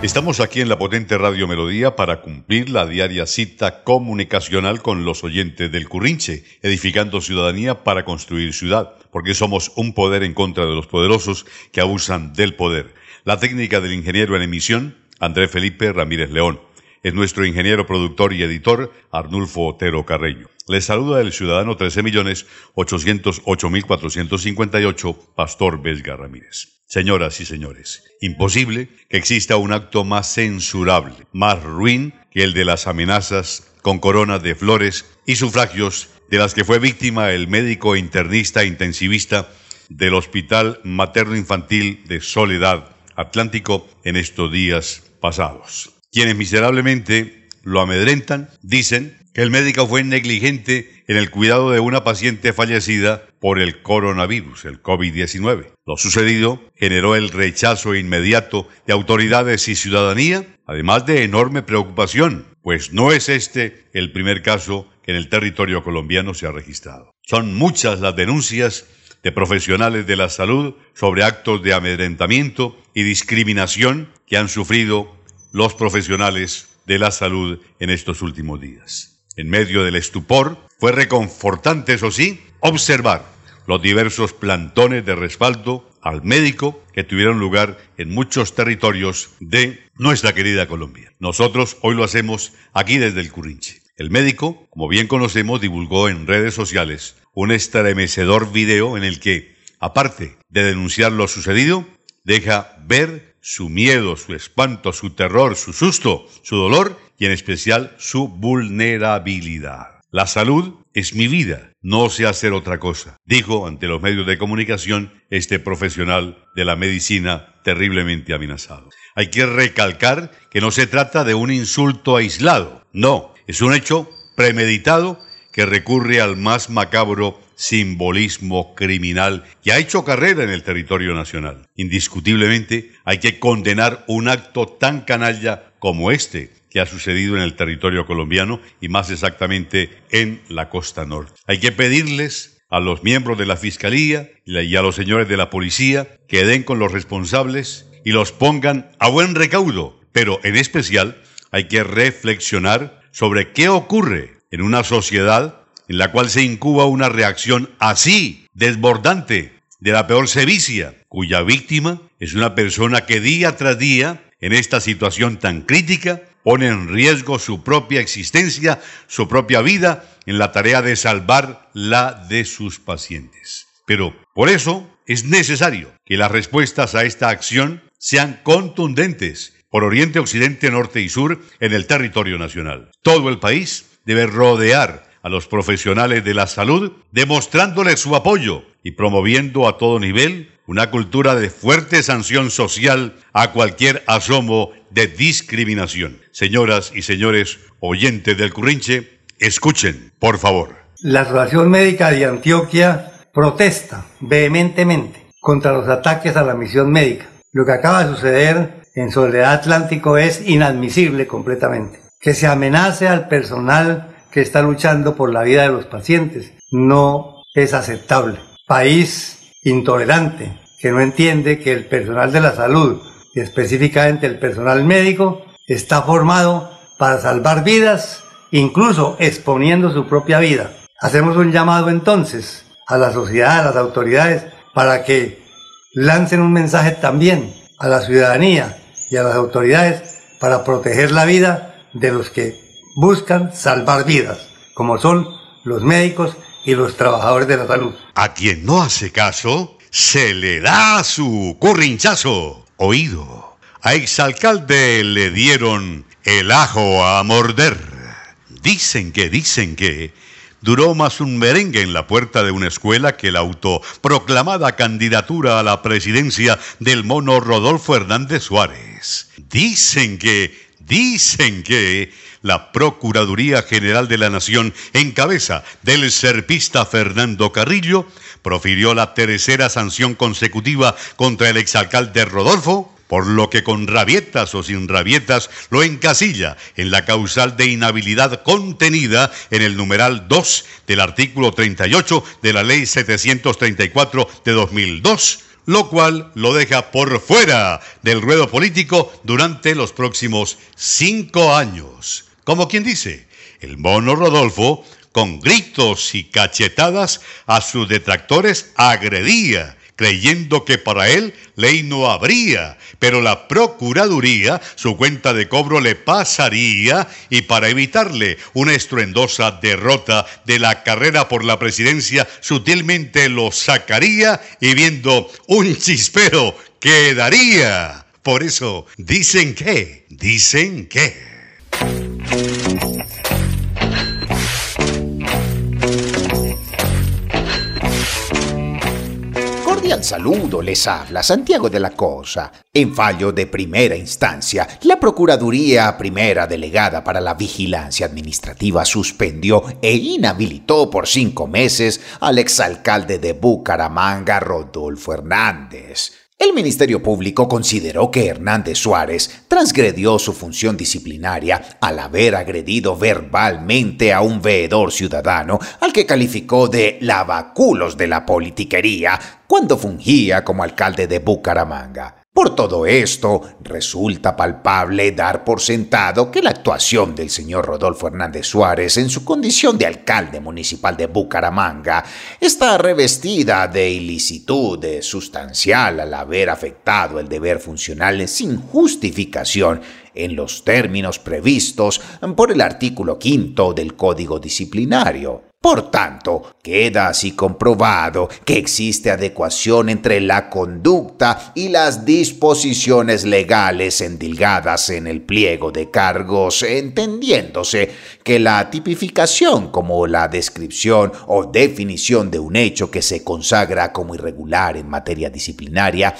Estamos aquí en la potente Radio Melodía para cumplir la diaria cita comunicacional con los oyentes del Currinche, edificando ciudadanía para construir ciudad, porque somos un poder en contra de los poderosos que abusan del poder. La técnica del ingeniero en emisión, André Felipe Ramírez León. Es nuestro ingeniero productor y editor, Arnulfo Otero Carreño. Les saluda el ciudadano 13.808.458, Pastor Vesga Ramírez. Señoras y señores, imposible que exista un acto más censurable, más ruin que el de las amenazas con coronas de flores y sufragios de las que fue víctima el médico internista intensivista del Hospital Materno Infantil de Soledad Atlántico en estos días pasados. Quienes miserablemente lo amedrentan dicen el médico fue negligente en el cuidado de una paciente fallecida por el coronavirus, el COVID-19. Lo sucedido generó el rechazo inmediato de autoridades y ciudadanía, además de enorme preocupación, pues no es este el primer caso que en el territorio colombiano se ha registrado. Son muchas las denuncias de profesionales de la salud sobre actos de amedrentamiento y discriminación que han sufrido los profesionales de la salud en estos últimos días. En medio del estupor, fue reconfortante, eso sí, observar los diversos plantones de respaldo al médico que tuvieron lugar en muchos territorios de nuestra querida Colombia. Nosotros hoy lo hacemos aquí desde el Currinche. El médico, como bien conocemos, divulgó en redes sociales un estremecedor video en el que, aparte de denunciar lo sucedido, deja ver su miedo, su espanto, su terror, su susto, su dolor y en especial su vulnerabilidad. La salud es mi vida, no sé hacer otra cosa, dijo ante los medios de comunicación este profesional de la medicina terriblemente amenazado. Hay que recalcar que no se trata de un insulto aislado, no, es un hecho premeditado que recurre al más macabro simbolismo criminal que ha hecho carrera en el territorio nacional. Indiscutiblemente hay que condenar un acto tan canalla como este que ha sucedido en el territorio colombiano y más exactamente en la costa norte. Hay que pedirles a los miembros de la Fiscalía y a los señores de la policía que den con los responsables y los pongan a buen recaudo, pero en especial hay que reflexionar sobre qué ocurre en una sociedad en la cual se incuba una reacción así, desbordante, de la peor sevicia, cuya víctima es una persona que día tras día, en esta situación tan crítica, pone en riesgo su propia existencia, su propia vida, en la tarea de salvar la de sus pacientes. Pero por eso es necesario que las respuestas a esta acción sean contundentes por Oriente, Occidente, Norte y Sur en el territorio nacional. Todo el país debe rodear a los profesionales de la salud, demostrándoles su apoyo y promoviendo a todo nivel una cultura de fuerte sanción social a cualquier asomo de discriminación. Señoras y señores oyentes del Currinche, escuchen, por favor. La Asociación Médica de Antioquia protesta vehementemente contra los ataques a la misión médica. Lo que acaba de suceder en Soledad Atlántico es inadmisible completamente. Que se amenace al personal que está luchando por la vida de los pacientes no es aceptable. País intolerante, que no entiende que el personal de la salud y específicamente el personal médico está formado para salvar vidas, incluso exponiendo su propia vida. Hacemos un llamado entonces a la sociedad, a las autoridades, para que lancen un mensaje también a la ciudadanía y a las autoridades para proteger la vida de los que buscan salvar vidas, como son los médicos y los trabajadores de la salud. A quien no hace caso, se le da su corrinchazo. Oído. A exalcalde le dieron el ajo a morder. Dicen que, dicen que duró más un merengue en la puerta de una escuela que la autoproclamada candidatura a la presidencia del mono Rodolfo Hernández Suárez. Suárez. Dicen que, dicen que la Procuraduría General de la Nación, en cabeza del serpista Fernando Carrillo, profirió la tercera sanción consecutiva contra el exalcalde Rodolfo, por lo que con rabietas o sin rabietas lo encasilla en la causal de inhabilidad contenida en el numeral 2 del artículo 38 de la ley 734 de 2002 lo cual lo deja por fuera del ruedo político durante los próximos cinco años. Como quien dice, el mono Rodolfo, con gritos y cachetadas a sus detractores, agredía creyendo que para él ley no habría, pero la Procuraduría su cuenta de cobro le pasaría y para evitarle una estruendosa derrota de la carrera por la presidencia sutilmente lo sacaría y viendo un chispero quedaría. Por eso dicen que, dicen que. Al saludo les habla Santiago de la Cosa. En fallo de primera instancia, la Procuraduría Primera Delegada para la Vigilancia Administrativa suspendió e inhabilitó por cinco meses al exalcalde de Bucaramanga, Rodolfo Hernández. El Ministerio Público consideró que Hernández Suárez transgredió su función disciplinaria al haber agredido verbalmente a un veedor ciudadano al que calificó de lavaculos de la politiquería cuando fungía como alcalde de Bucaramanga. Por todo esto, resulta palpable dar por sentado que la actuación del señor Rodolfo Hernández Suárez en su condición de alcalde municipal de Bucaramanga está revestida de ilicitud sustancial al haber afectado el deber funcional sin justificación en los términos previstos por el artículo quinto del Código Disciplinario. Por tanto, queda así comprobado que existe adecuación entre la conducta y las disposiciones legales endilgadas en el pliego de cargos, entendiéndose que la tipificación como la descripción o definición de un hecho que se consagra como irregular en materia disciplinaria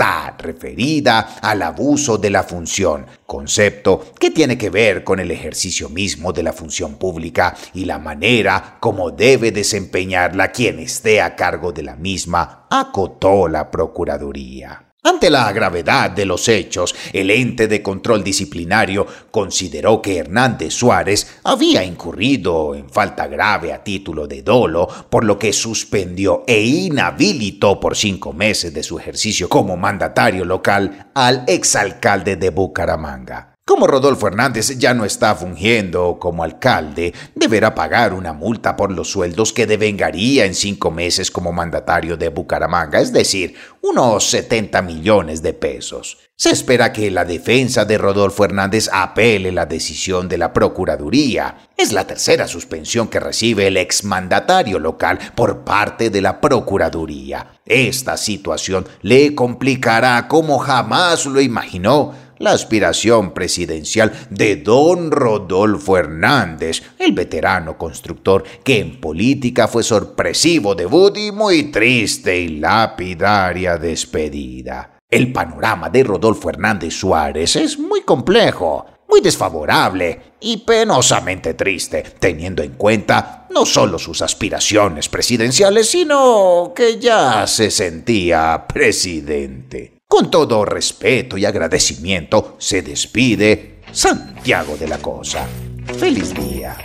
está referida al abuso de la función, concepto que tiene que ver con el ejercicio mismo de la función pública y la manera como debe desempeñarla quien esté a cargo de la misma, acotó la Procuraduría. Ante la gravedad de los hechos, el ente de control disciplinario consideró que Hernández Suárez había incurrido en falta grave a título de dolo, por lo que suspendió e inhabilitó por cinco meses de su ejercicio como mandatario local al exalcalde de Bucaramanga. Como Rodolfo Hernández ya no está fungiendo como alcalde, deberá pagar una multa por los sueldos que devengaría en cinco meses como mandatario de Bucaramanga, es decir, unos 70 millones de pesos. Se espera que la defensa de Rodolfo Hernández apele la decisión de la Procuraduría. Es la tercera suspensión que recibe el exmandatario local por parte de la Procuraduría. Esta situación le complicará como jamás lo imaginó la aspiración presidencial de don Rodolfo Hernández, el veterano constructor que en política fue sorpresivo debut y muy triste y lapidaria despedida. El panorama de Rodolfo Hernández Suárez es muy complejo, muy desfavorable y penosamente triste, teniendo en cuenta no solo sus aspiraciones presidenciales, sino que ya se sentía presidente. Con todo respeto y agradecimiento se despide Santiago de la Cosa. Feliz día.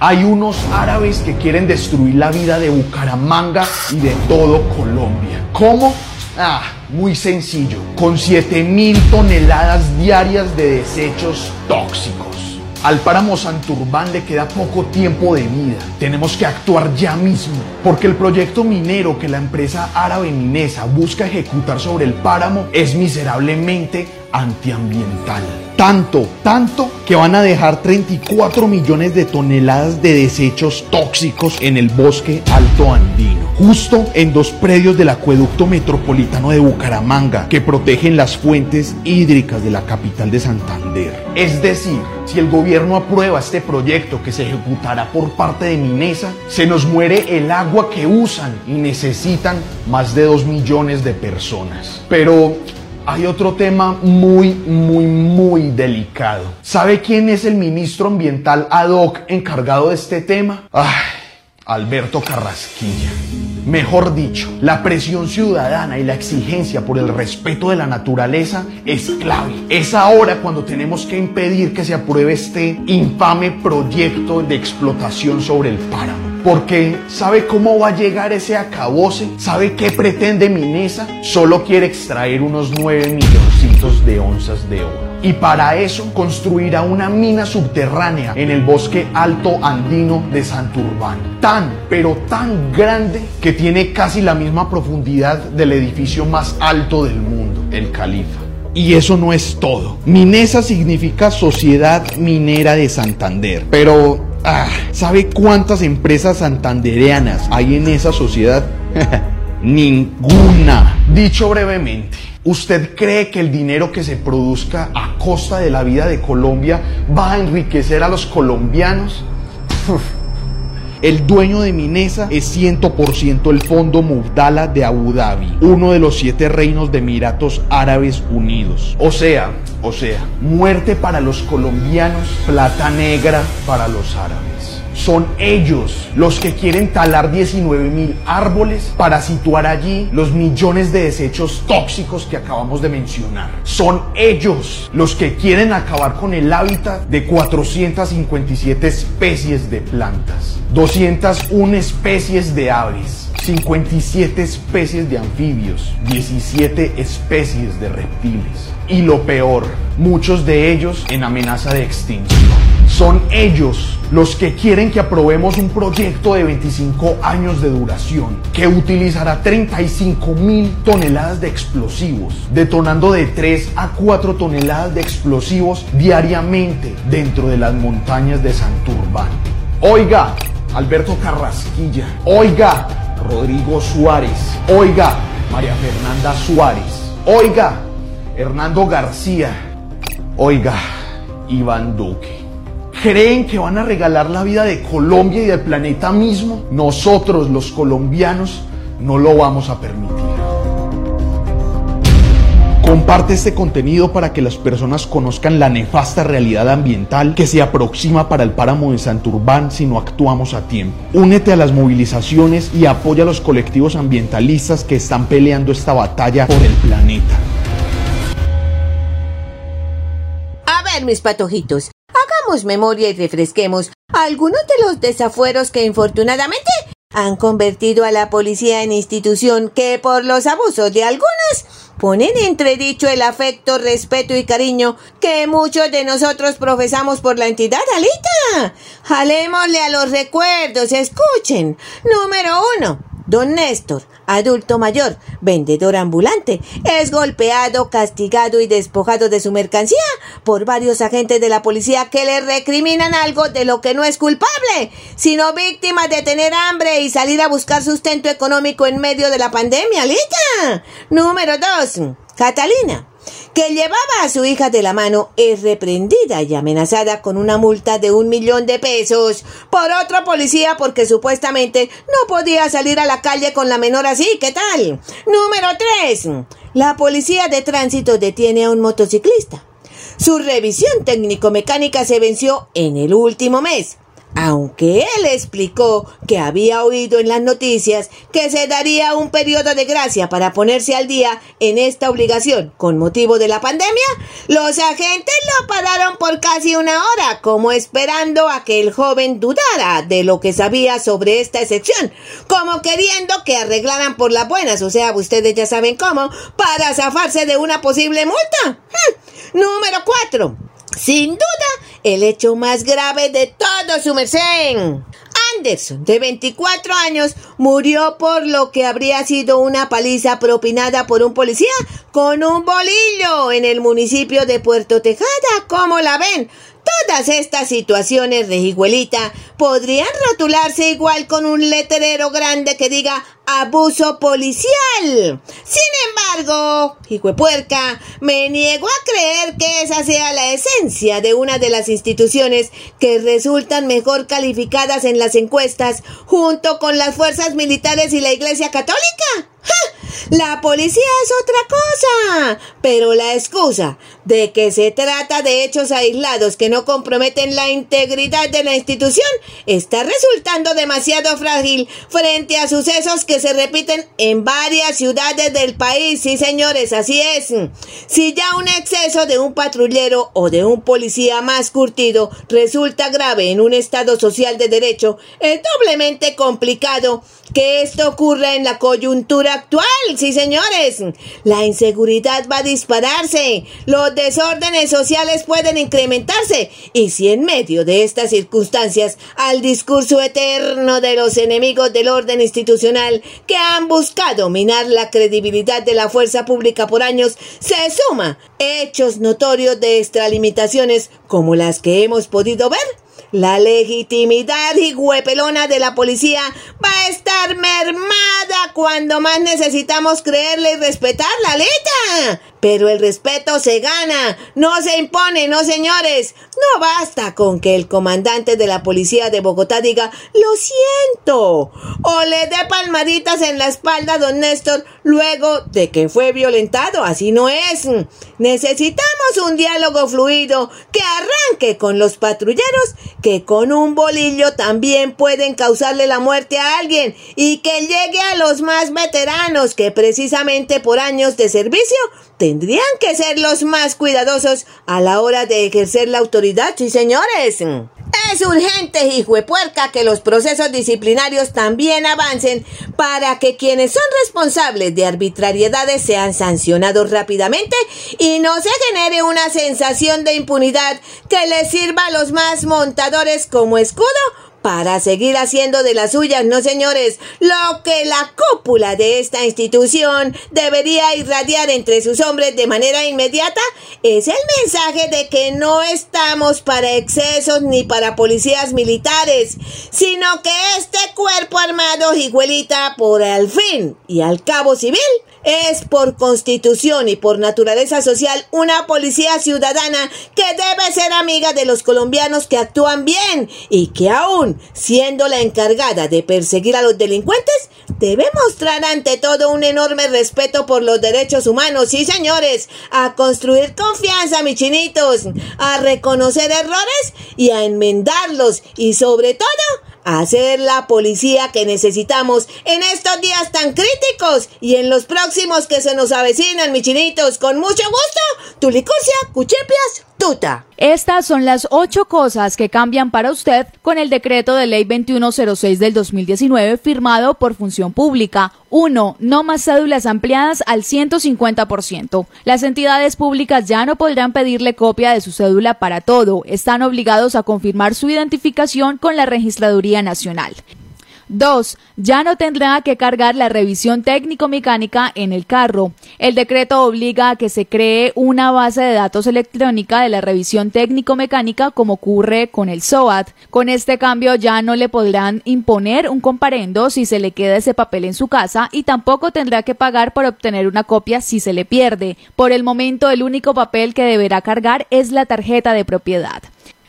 Hay unos árabes que quieren destruir la vida de Bucaramanga y de todo Colombia. ¿Cómo? Ah, muy sencillo, con 7000 toneladas diarias de desechos tóxicos. Al páramo Santurbán le queda poco tiempo de vida. Tenemos que actuar ya mismo, porque el proyecto minero que la empresa árabe Minesa busca ejecutar sobre el páramo es miserablemente antiambiental. Tanto, tanto que van a dejar 34 millones de toneladas de desechos tóxicos en el bosque alto andino, justo en dos predios del acueducto metropolitano de Bucaramanga que protegen las fuentes hídricas de la capital de Santander. Es decir, si el gobierno aprueba este proyecto que se ejecutará por parte de Minesa, se nos muere el agua que usan y necesitan más de 2 millones de personas. Pero hay otro tema muy, muy, muy delicado. ¿Sabe quién es el ministro ambiental ad hoc encargado de este tema? Ay, Alberto Carrasquilla. Mejor dicho, la presión ciudadana y la exigencia por el respeto de la naturaleza es clave. Es ahora cuando tenemos que impedir que se apruebe este infame proyecto de explotación sobre el páramo. Porque ¿sabe cómo va a llegar ese acabose? ¿Sabe qué pretende Minesa? Solo quiere extraer unos 9 milloncitos de onzas de oro. Y para eso construirá una mina subterránea en el bosque alto andino de Santurbán. Tan, pero tan grande que tiene casi la misma profundidad del edificio más alto del mundo, el Califa. Y eso no es todo. Minesa significa Sociedad Minera de Santander. Pero, ah, ¿sabe cuántas empresas santandereanas hay en esa sociedad? Ninguna. Dicho brevemente, ¿usted cree que el dinero que se produzca a costa de la vida de Colombia va a enriquecer a los colombianos? El dueño de Minesa es 100% el Fondo Mubdala de Abu Dhabi, uno de los siete reinos de Emiratos Árabes Unidos. O sea, o sea, muerte para los colombianos, plata negra para los árabes. Son ellos los que quieren talar 19 mil árboles para situar allí los millones de desechos tóxicos que acabamos de mencionar. Son ellos los que quieren acabar con el hábitat de 457 especies de plantas, 201 especies de aves. 57 especies de anfibios, 17 especies de reptiles. Y lo peor, muchos de ellos en amenaza de extinción. Son ellos los que quieren que aprobemos un proyecto de 25 años de duración que utilizará 35 mil toneladas de explosivos, detonando de 3 a 4 toneladas de explosivos diariamente dentro de las montañas de Santurbán. Oiga, Alberto Carrasquilla. Oiga, Rodrigo Suárez. Oiga, María Fernanda Suárez. Oiga, Hernando García. Oiga, Iván Duque. ¿Creen que van a regalar la vida de Colombia y del planeta mismo? Nosotros los colombianos no lo vamos a permitir. Comparte este contenido para que las personas conozcan la nefasta realidad ambiental que se aproxima para el páramo de Santurbán si no actuamos a tiempo. Únete a las movilizaciones y apoya a los colectivos ambientalistas que están peleando esta batalla por el planeta. A ver, mis patojitos, hagamos memoria y refresquemos algunos de los desafueros que infortunadamente han convertido a la policía en institución que por los abusos de algunos ponen en entredicho el afecto, respeto y cariño que muchos de nosotros profesamos por la entidad, Alita. Jalémosle a los recuerdos, escuchen. Número uno. Don Néstor, adulto mayor, vendedor ambulante, es golpeado, castigado y despojado de su mercancía por varios agentes de la policía que le recriminan algo de lo que no es culpable, sino víctima de tener hambre y salir a buscar sustento económico en medio de la pandemia, Lita. Número 2. Catalina, que llevaba a su hija de la mano, es reprendida y amenazada con una multa de un millón de pesos por otro policía porque supuestamente no podía salir a la calle con la menor así. ¿Qué tal? Número 3. La policía de tránsito detiene a un motociclista. Su revisión técnico-mecánica se venció en el último mes aunque él explicó que había oído en las noticias que se daría un periodo de gracia para ponerse al día en esta obligación con motivo de la pandemia, los agentes lo pararon por casi una hora, como esperando a que el joven dudara de lo que sabía sobre esta excepción, como queriendo que arreglaran por las buenas, o sea, ustedes ya saben cómo, para zafarse de una posible multa. Hmm. Número 4. Sin duda, el hecho más grave de todo su merced. Anderson, de 24 años, murió por lo que habría sido una paliza propinada por un policía con un bolillo en el municipio de Puerto Tejada. ¿Cómo la ven? Todas estas situaciones, Regiguelita, podrían rotularse igual con un letrero grande que diga abuso policial. Sin embargo, puerca, me niego a creer que esa sea la esencia de una de las instituciones que resultan mejor calificadas en las encuestas junto con las fuerzas militares y la Iglesia Católica. La policía es otra cosa, pero la excusa de que se trata de hechos aislados que no comprometen la integridad de la institución está resultando demasiado frágil frente a sucesos que se repiten en varias ciudades del país. Sí, señores, así es. Si ya un exceso de un patrullero o de un policía más curtido resulta grave en un estado social de derecho, es doblemente complicado que esto ocurra en la coyuntura actual. Sí, señores. La inseguridad va a dispararse. Los desórdenes sociales pueden incrementarse. Y si en medio de estas circunstancias, al discurso eterno de los enemigos del orden institucional que han buscado minar la credibilidad de la fuerza pública por años, se suma hechos notorios de extralimitaciones como las que hemos podido ver, la legitimidad y huepelona de la policía va a estar mermada cuando más necesitamos creerle y respetar la letra. Pero el respeto se gana, no se impone, no señores. No basta con que el comandante de la policía de Bogotá diga, lo siento, o le dé palmaditas en la espalda a don Néstor luego de que fue violentado. Así no es. Necesitamos un diálogo fluido que arranque con los patrulleros que con un bolillo también pueden causarle la muerte a alguien y que llegue a los más veteranos que precisamente por años de servicio tendrían que ser los más cuidadosos a la hora de ejercer la autoridad, sí señores. Es urgente, hijo de puerca, que los procesos disciplinarios también avancen para que quienes son responsables de arbitrariedades sean sancionados rápidamente y no se genere una sensación de impunidad que les sirva a los más montadores como escudo para seguir haciendo de las suyas, no señores. Lo que la cúpula de esta institución debería irradiar entre sus hombres de manera inmediata es el mensaje de que no estamos para excesos ni para policías militares, sino que este cuerpo armado, higuelita, por al fin y al cabo civil, es por constitución y por naturaleza social una policía ciudadana que debe ser amiga de los colombianos que actúan bien y que aún siendo la encargada de perseguir a los delincuentes, debe mostrar ante todo un enorme respeto por los derechos humanos, sí señores, a construir confianza, mis chinitos, a reconocer errores y a enmendarlos y sobre todo hacer la policía que necesitamos en estos días tan críticos y en los próximos que se nos avecinan, mis chinitos. Con mucho gusto, Tulicurcia, Cuchipias, Estas son las ocho cosas que cambian para usted con el decreto de ley 2106 del 2019 firmado por Función Pública. 1. No más cédulas ampliadas al 150%. Las entidades públicas ya no podrán pedirle copia de su cédula para todo. Están obligados a confirmar su identificación con la Registraduría Nacional. 2. Ya no tendrá que cargar la revisión técnico-mecánica en el carro. El decreto obliga a que se cree una base de datos electrónica de la revisión técnico-mecánica como ocurre con el SOAT. Con este cambio ya no le podrán imponer un comparendo si se le queda ese papel en su casa y tampoco tendrá que pagar por obtener una copia si se le pierde. Por el momento el único papel que deberá cargar es la tarjeta de propiedad.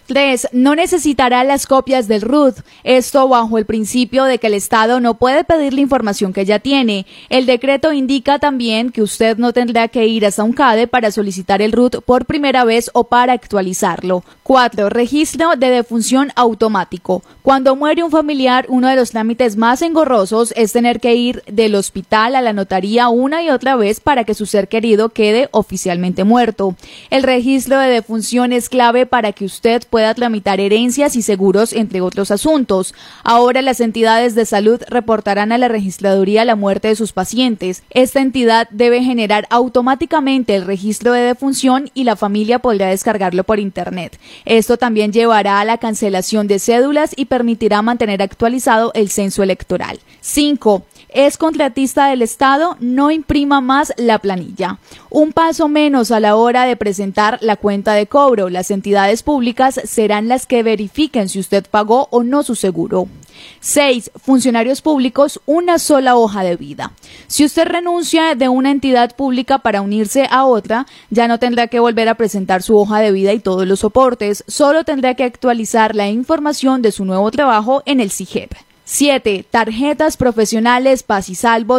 3. No necesitará las copias del RUT. Esto bajo el principio de que el Estado no puede pedir la información que ya tiene. El decreto indica también que usted no tendrá que ir hasta un CADE para solicitar el RUT por primera vez o para actualizarlo. 4. Registro de defunción automático. Cuando muere un familiar, uno de los trámites más engorrosos es tener que ir del hospital a la notaría una y otra vez para que su ser querido quede oficialmente muerto. El registro de defunción es clave para que usted pueda tramitar herencias y seguros, entre otros asuntos. Ahora las entidades de salud reportarán a la registraduría la muerte de sus pacientes. Esta entidad debe generar automáticamente el registro de defunción y la familia podrá descargarlo por Internet. Esto también llevará a la cancelación de cédulas y permitirá mantener actualizado el censo electoral. 5 es contratista del Estado, no imprima más la planilla. Un paso menos a la hora de presentar la cuenta de cobro. Las entidades públicas serán las que verifiquen si usted pagó o no su seguro. 6. Funcionarios públicos, una sola hoja de vida. Si usted renuncia de una entidad pública para unirse a otra, ya no tendrá que volver a presentar su hoja de vida y todos los soportes, solo tendrá que actualizar la información de su nuevo trabajo en el CIGEP. 7. Tarjetas profesionales, paz y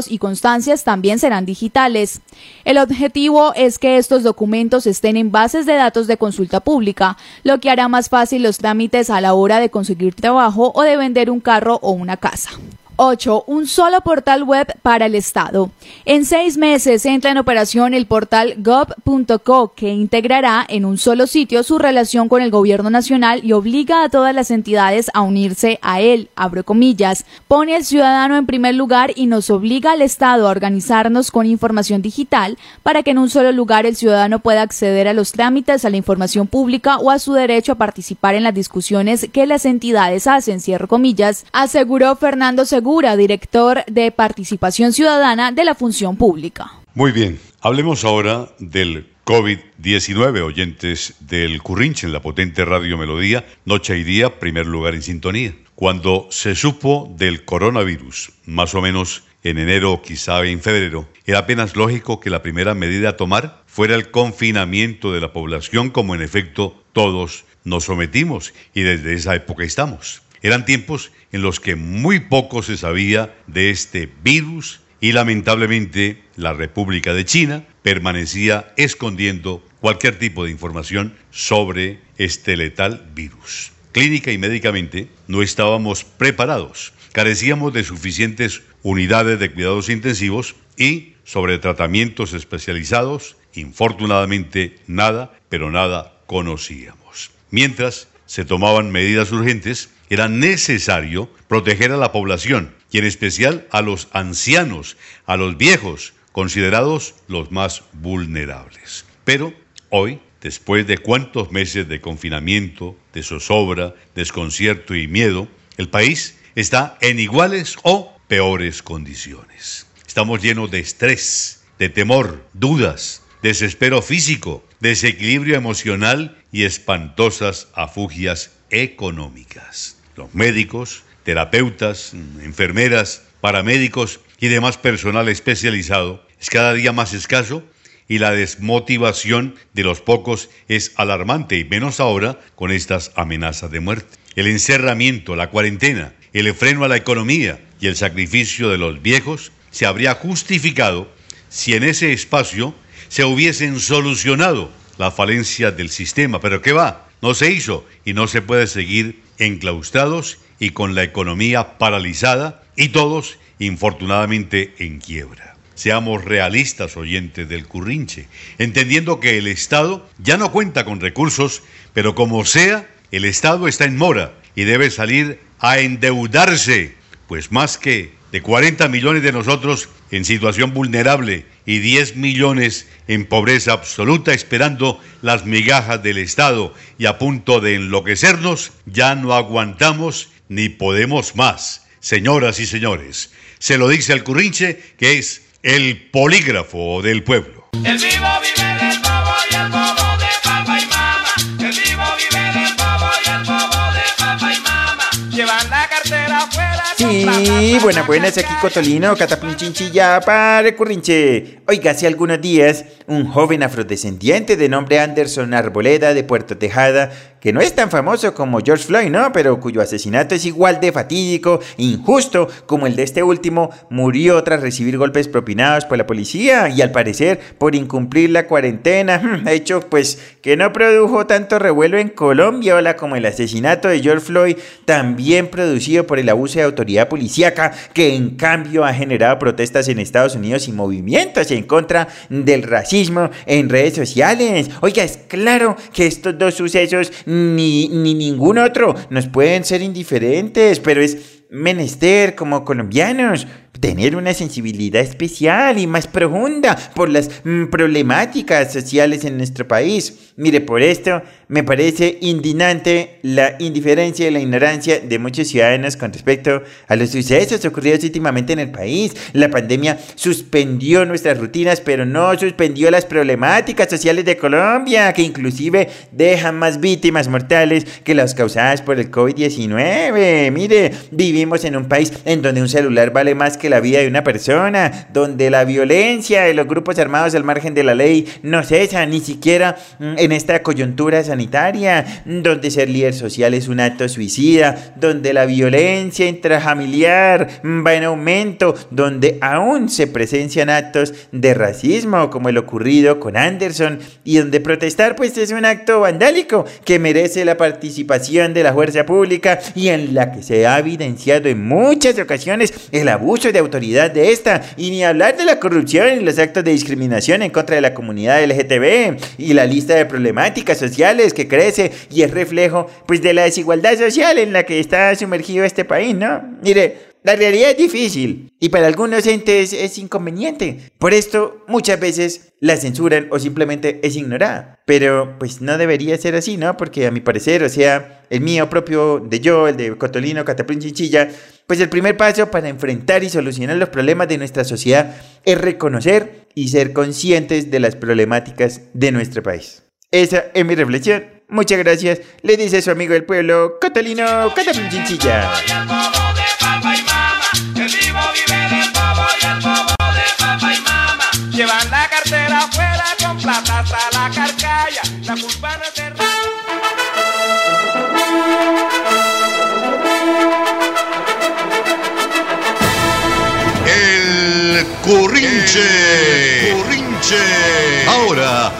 y constancias también serán digitales. El objetivo es que estos documentos estén en bases de datos de consulta pública, lo que hará más fácil los trámites a la hora de conseguir trabajo o de vender un carro o una casa. 8. Un solo portal web para el Estado. En seis meses entra en operación el portal gov.co que integrará en un solo sitio su relación con el gobierno nacional y obliga a todas las entidades a unirse a él, abro comillas, pone al ciudadano en primer lugar y nos obliga al Estado a organizarnos con información digital para que en un solo lugar el ciudadano pueda acceder a los trámites, a la información pública o a su derecho a participar en las discusiones que las entidades hacen, cierro comillas, aseguró Fernando Segura director de Participación Ciudadana de la Función Pública. Muy bien, hablemos ahora del COVID-19, oyentes del Currinche en la potente Radio Melodía, noche y día, primer lugar en sintonía. Cuando se supo del coronavirus, más o menos en enero o quizá en febrero, era apenas lógico que la primera medida a tomar fuera el confinamiento de la población, como en efecto todos nos sometimos y desde esa época estamos. Eran tiempos en los que muy poco se sabía de este virus y lamentablemente la República de China permanecía escondiendo cualquier tipo de información sobre este letal virus. Clínica y médicamente no estábamos preparados, carecíamos de suficientes unidades de cuidados intensivos y sobre tratamientos especializados, infortunadamente nada, pero nada conocíamos. Mientras se tomaban medidas urgentes, era necesario proteger a la población y en especial a los ancianos, a los viejos, considerados los más vulnerables. Pero hoy, después de cuántos meses de confinamiento, de zozobra, desconcierto y miedo, el país está en iguales o peores condiciones. Estamos llenos de estrés, de temor, dudas, desespero físico, desequilibrio emocional y espantosas afugias económicas. Los médicos, terapeutas, enfermeras, paramédicos y demás personal especializado es cada día más escaso y la desmotivación de los pocos es alarmante y menos ahora con estas amenazas de muerte. El encerramiento, la cuarentena, el freno a la economía y el sacrificio de los viejos se habría justificado si en ese espacio se hubiesen solucionado la falencia del sistema. Pero ¿qué va? No se hizo y no se puede seguir enclaustrados y con la economía paralizada y todos, infortunadamente, en quiebra. Seamos realistas, oyentes del currinche, entendiendo que el Estado ya no cuenta con recursos, pero como sea, el Estado está en mora y debe salir a endeudarse, pues más que de 40 millones de nosotros en situación vulnerable y 10 millones en pobreza absoluta esperando las migajas del Estado y a punto de enloquecernos, ya no aguantamos ni podemos más. Señoras y señores, se lo dice al Currinche que es el polígrafo del pueblo. El vivo vive y de papá y. El vivo vive y de papá y. Sí, buenas, buenas, aquí Cotolino, Chinchilla para Currinche. Oiga, hace algunos días, un joven afrodescendiente de nombre Anderson Arboleda de Puerto Tejada que no es tan famoso como George Floyd, ¿no? Pero cuyo asesinato es igual de fatídico, injusto como el de este último, murió tras recibir golpes propinados por la policía y al parecer por incumplir la cuarentena, hecho pues que no produjo tanto revuelo en Colombia, hola, como el asesinato de George Floyd, también producido por el abuso de autoridad policíaca, que en cambio ha generado protestas en Estados Unidos y movimientos en contra del racismo en redes sociales. Oiga, es claro que estos dos sucesos ni, ni ningún otro nos pueden ser indiferentes, pero es menester como colombianos tener una sensibilidad especial y más profunda por las mm, problemáticas sociales en nuestro país. Mire, por esto me parece indignante la indiferencia y la ignorancia de muchos ciudadanos con respecto a los sucesos ocurridos últimamente en el país. La pandemia suspendió nuestras rutinas, pero no suspendió las problemáticas sociales de Colombia, que inclusive dejan más víctimas mortales que las causadas por el COVID-19. Mire, vivimos en un país en donde un celular vale más que la vida de una persona, donde la violencia de los grupos armados al margen de la ley no cesa ni siquiera mm, en esta coyuntura sanitaria, donde ser líder social es un acto suicida, donde la violencia intrafamiliar va en aumento, donde aún se presencian actos de racismo como el ocurrido con Anderson y donde protestar pues es un acto vandálico que merece la participación de la fuerza pública y en la que se ha evidenciado en muchas ocasiones el abuso de autoridad de esta, y ni hablar de la corrupción y los actos de discriminación en contra de la comunidad LGTB y la lista de problemáticas sociales que crece y es reflejo pues de la desigualdad social en la que está sumergido este país, ¿no? Mire, la realidad es difícil y para algunos entes es inconveniente. Por esto muchas veces la censuran o simplemente es ignorada. Pero pues no debería ser así, ¿no? Porque a mi parecer, o sea, el mío propio de yo, el de Cotolino, Cataplín Chinchilla, pues el primer paso para enfrentar y solucionar los problemas de nuestra sociedad es reconocer y ser conscientes de las problemáticas de nuestro país. Esa es mi reflexión. Muchas gracias. Le dice su amigo del pueblo, Catalino Cataplín